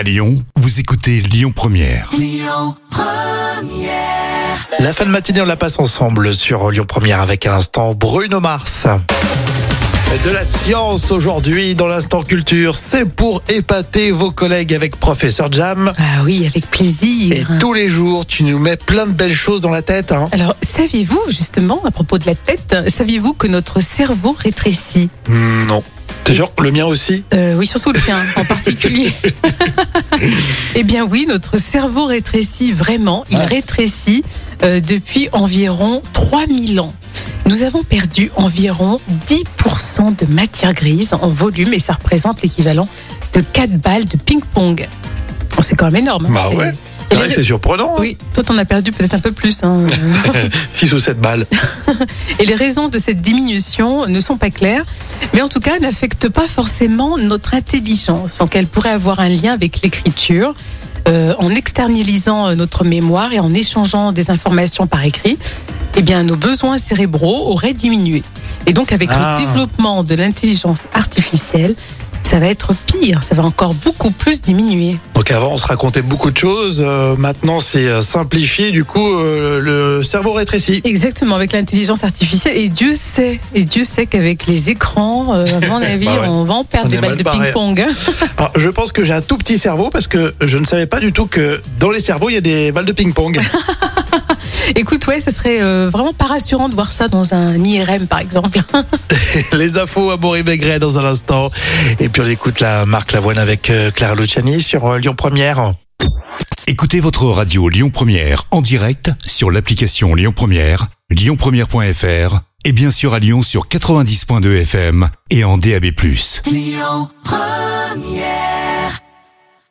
À Lyon, vous écoutez Lyon Première. La fin de matinée, on la passe ensemble sur Lyon Première avec à l'instant Bruno Mars. De la science aujourd'hui dans l'instant culture, c'est pour épater vos collègues avec Professeur Jam. Ah oui, avec plaisir. Et tous les jours, tu nous mets plein de belles choses dans la tête. Hein. Alors, saviez-vous, justement, à propos de la tête, saviez-vous que notre cerveau rétrécit? Hmm, non. T'es genre le mien aussi? Euh, Oui, surtout le tien en particulier. eh bien oui, notre cerveau rétrécit vraiment. Il Ah. rétrécit euh, depuis environ 3000 ans. Nous avons perdu environ 10% de matière grise en volume et ça représente l'équivalent de 4 balles de ping-pong. C'est quand même énorme. hein. Bah ouais. Ouais, c'est surprenant. hein. Oui, toi t'en as perdu peut-être un peu plus. hein. 6 ou 7 balles. Et les raisons de cette diminution ne sont pas claires, mais en tout cas n'affectent pas forcément notre intelligence. Donc elle pourrait avoir un lien avec l'écriture. euh, en externalisant euh, notre mémoire et en échangeant des informations par écrit, eh bien, nos besoins cérébraux auraient diminué. Et donc, avec Ah. le développement de l'intelligence artificielle, ça va être pire, ça va encore beaucoup plus diminuer. Donc avant, on se racontait beaucoup de choses. euh, maintenant, c'est euh, simplifié. Du coup, euh, le cerveau rétrécit. Exactement, avec l'intelligence artificielle. Et Dieu sait, et Dieu sait qu'avec les écrans, euh, à mon avis, Bah ouais. on va en perdre On des balles de ping-pong. Alors, je pense que j'ai un tout petit cerveau parce que je ne savais pas du tout que dans les cerveaux, il y a des balles de ping-pong. Écoute, ouais, ce serait euh, vraiment pas rassurant de voir ça dans un IRM, par exemple. Les infos à Maurice Maigret dans un instant. Et puis on écoute la Marc Lavoine avec euh, Clara Luciani sur euh, Lyon Première. Écoutez votre radio Lyon Première en direct sur l'application Lyon Première, lyonpremière.fr et bien sûr à Lyon sur 90.2 FM et en DAB+.